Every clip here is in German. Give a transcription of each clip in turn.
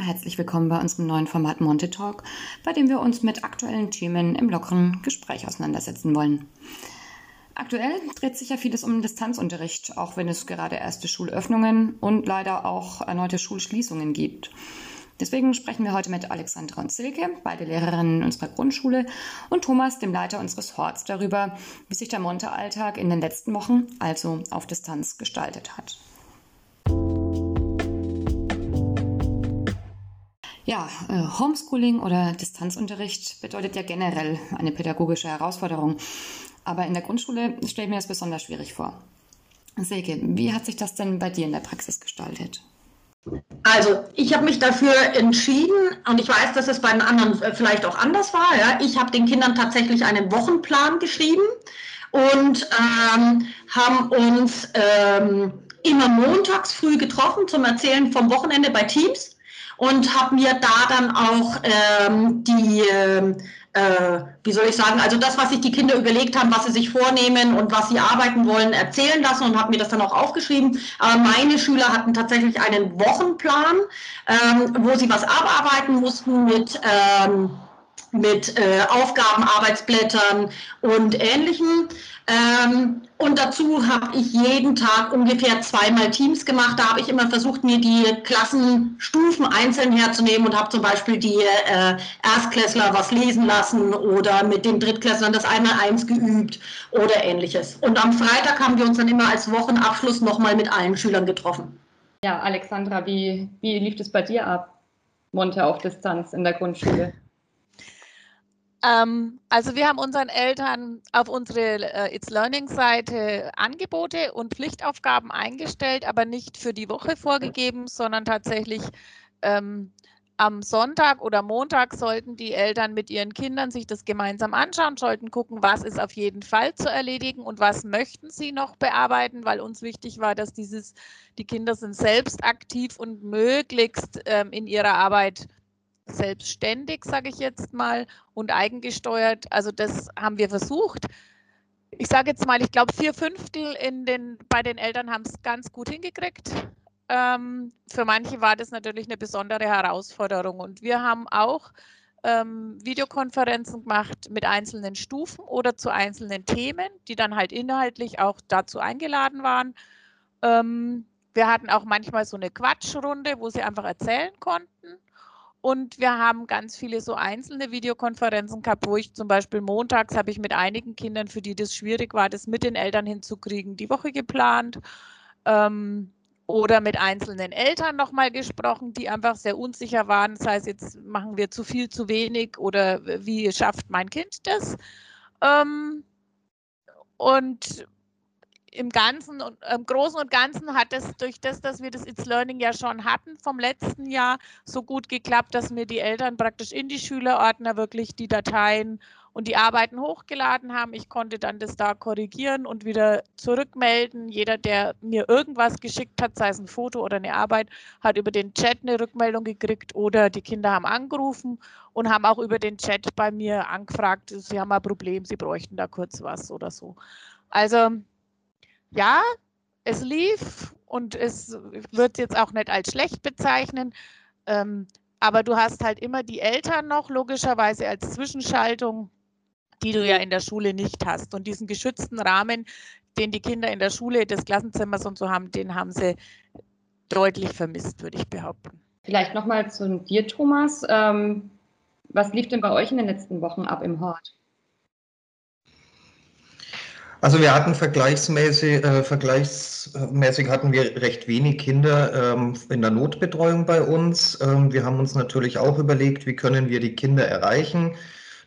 herzlich willkommen bei unserem neuen Format Monte Talk, bei dem wir uns mit aktuellen Themen im lockeren Gespräch auseinandersetzen wollen. Aktuell dreht sich ja vieles um Distanzunterricht, auch wenn es gerade erste Schulöffnungen und leider auch erneute Schulschließungen gibt. Deswegen sprechen wir heute mit Alexandra und Silke, beide Lehrerinnen unserer Grundschule, und Thomas, dem Leiter unseres Horts, darüber, wie sich der Monte-Alltag in den letzten Wochen, also auf Distanz, gestaltet hat. Ja, äh, Homeschooling oder Distanzunterricht bedeutet ja generell eine pädagogische Herausforderung. Aber in der Grundschule stelle ich mir das besonders schwierig vor. Silke, wie hat sich das denn bei dir in der Praxis gestaltet? Also, ich habe mich dafür entschieden und ich weiß, dass es bei den anderen äh, vielleicht auch anders war. Ja. Ich habe den Kindern tatsächlich einen Wochenplan geschrieben und ähm, haben uns ähm, immer montags früh getroffen zum Erzählen vom Wochenende bei Teams und habe mir da dann auch ähm, die, äh, äh, wie soll ich sagen, also das, was sich die Kinder überlegt haben, was sie sich vornehmen und was sie arbeiten wollen, erzählen lassen und habe mir das dann auch aufgeschrieben. Aber meine Schüler hatten tatsächlich einen Wochenplan, ähm, wo sie was abarbeiten mussten mit ähm, mit äh, Aufgaben, Arbeitsblättern und Ähnlichem. Ähm, und dazu habe ich jeden Tag ungefähr zweimal Teams gemacht. Da habe ich immer versucht, mir die Klassenstufen einzeln herzunehmen und habe zum Beispiel die äh, Erstklässler was lesen lassen oder mit den Drittklässlern das einmal eins geübt oder ähnliches. Und am Freitag haben wir uns dann immer als Wochenabschluss nochmal mit allen Schülern getroffen. Ja, Alexandra, wie, wie lief es bei dir ab? Monte auf Distanz in der Grundschule? Ähm, also wir haben unseren Eltern auf unsere äh, It's Learning Seite Angebote und Pflichtaufgaben eingestellt, aber nicht für die Woche vorgegeben, sondern tatsächlich ähm, am Sonntag oder Montag sollten die Eltern mit ihren Kindern sich das gemeinsam anschauen, sollten gucken, was ist auf jeden Fall zu erledigen und was möchten sie noch bearbeiten, weil uns wichtig war, dass dieses, die Kinder sind selbst aktiv und möglichst ähm, in ihrer Arbeit selbstständig, sage ich jetzt mal, und eigengesteuert. Also das haben wir versucht. Ich sage jetzt mal, ich glaube, vier Fünftel in den, bei den Eltern haben es ganz gut hingekriegt. Ähm, für manche war das natürlich eine besondere Herausforderung. Und wir haben auch ähm, Videokonferenzen gemacht mit einzelnen Stufen oder zu einzelnen Themen, die dann halt inhaltlich auch dazu eingeladen waren. Ähm, wir hatten auch manchmal so eine Quatschrunde, wo sie einfach erzählen konnten. Und wir haben ganz viele so einzelne Videokonferenzen gehabt, wo ich zum Beispiel montags habe ich mit einigen Kindern, für die das schwierig war, das mit den Eltern hinzukriegen, die Woche geplant. Ähm, oder mit einzelnen Eltern nochmal gesprochen, die einfach sehr unsicher waren. Das heißt, jetzt machen wir zu viel, zu wenig oder wie schafft mein Kind das? Ähm, und im Ganzen und im Großen und Ganzen hat es durch das, dass wir das It's Learning ja schon hatten vom letzten Jahr, so gut geklappt, dass mir die Eltern praktisch in die Schülerordner wirklich die Dateien und die Arbeiten hochgeladen haben. Ich konnte dann das da korrigieren und wieder zurückmelden. Jeder, der mir irgendwas geschickt hat, sei es ein Foto oder eine Arbeit, hat über den Chat eine Rückmeldung gekriegt oder die Kinder haben angerufen und haben auch über den Chat bei mir angefragt, sie haben ein Problem, sie bräuchten da kurz was oder so. Also ja, es lief und es wird jetzt auch nicht als schlecht bezeichnen. Ähm, aber du hast halt immer die Eltern noch logischerweise als Zwischenschaltung, die du ja in der Schule nicht hast. Und diesen geschützten Rahmen, den die Kinder in der Schule des Klassenzimmers und so haben, den haben sie deutlich vermisst, würde ich behaupten. Vielleicht nochmal zu dir, Thomas. Ähm, was lief denn bei euch in den letzten Wochen ab im Hort? Also wir hatten vergleichsmäßig, äh, vergleichsmäßig hatten wir recht wenig Kinder ähm, in der Notbetreuung bei uns. Ähm, wir haben uns natürlich auch überlegt, wie können wir die Kinder erreichen,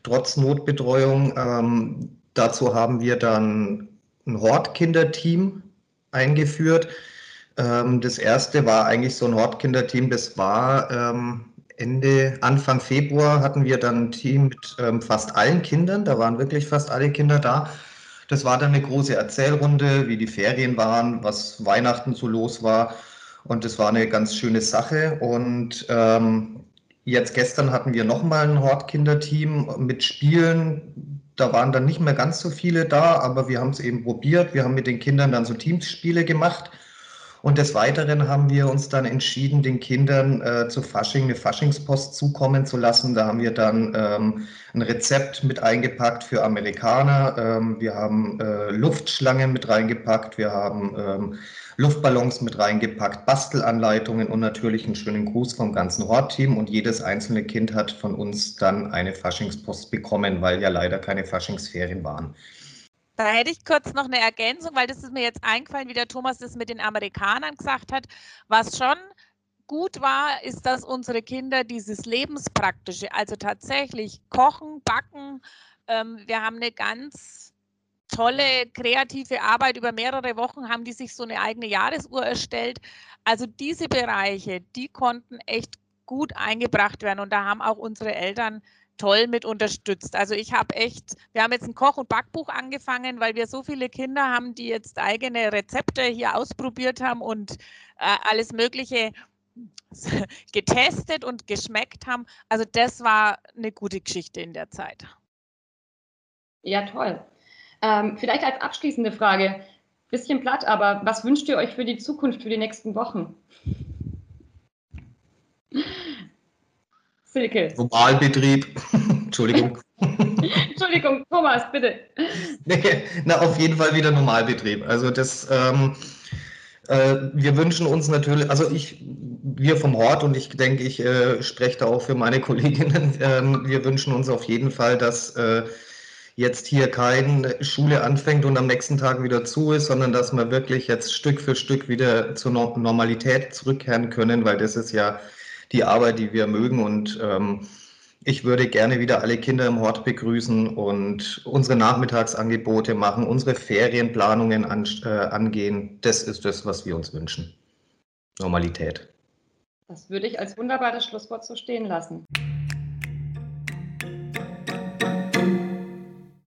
trotz Notbetreuung. Ähm, dazu haben wir dann ein Hortkinderteam eingeführt. Ähm, das erste war eigentlich so ein Hortkinderteam, das war ähm, Ende, Anfang Februar hatten wir dann ein Team mit ähm, fast allen Kindern, da waren wirklich fast alle Kinder da. Das war dann eine große Erzählrunde, wie die Ferien waren, was Weihnachten so los war. Und das war eine ganz schöne Sache. Und ähm, jetzt gestern hatten wir nochmal ein Hortkinderteam mit Spielen. Da waren dann nicht mehr ganz so viele da, aber wir haben es eben probiert. Wir haben mit den Kindern dann so Teamsspiele gemacht. Und des Weiteren haben wir uns dann entschieden, den Kindern äh, zu Fasching eine Faschingspost zukommen zu lassen. Da haben wir dann ähm, ein Rezept mit eingepackt für Amerikaner. Ähm, wir haben äh, Luftschlangen mit reingepackt. Wir haben ähm, Luftballons mit reingepackt, Bastelanleitungen und natürlich einen schönen Gruß vom ganzen Hortteam. Und jedes einzelne Kind hat von uns dann eine Faschingspost bekommen, weil ja leider keine Faschingsferien waren. Da hätte ich kurz noch eine Ergänzung, weil das ist mir jetzt eingefallen, wie der Thomas das mit den Amerikanern gesagt hat. Was schon gut war, ist, dass unsere Kinder dieses Lebenspraktische, also tatsächlich kochen, backen, ähm, wir haben eine ganz tolle kreative Arbeit über mehrere Wochen, haben die sich so eine eigene Jahresuhr erstellt. Also diese Bereiche, die konnten echt gut eingebracht werden und da haben auch unsere Eltern toll mit unterstützt. Also ich habe echt, wir haben jetzt ein Koch- und Backbuch angefangen, weil wir so viele Kinder haben, die jetzt eigene Rezepte hier ausprobiert haben und äh, alles Mögliche getestet und geschmeckt haben. Also das war eine gute Geschichte in der Zeit. Ja, toll. Ähm, vielleicht als abschließende Frage, bisschen platt, aber was wünscht ihr euch für die Zukunft, für die nächsten Wochen? Silke. Normalbetrieb. Entschuldigung. Entschuldigung, Thomas, bitte. Nee, na, auf jeden Fall wieder Normalbetrieb. Also das, ähm, äh, wir wünschen uns natürlich, also ich, wir vom Hort und ich denke, ich äh, spreche da auch für meine Kolleginnen, äh, wir wünschen uns auf jeden Fall, dass äh, jetzt hier keine Schule anfängt und am nächsten Tag wieder zu ist, sondern dass wir wirklich jetzt Stück für Stück wieder zur Normalität zurückkehren können, weil das ist ja die Arbeit, die wir mögen. Und ähm, ich würde gerne wieder alle Kinder im Hort begrüßen und unsere Nachmittagsangebote machen, unsere Ferienplanungen an, äh, angehen. Das ist das, was wir uns wünschen. Normalität. Das würde ich als wunderbares Schlusswort so stehen lassen.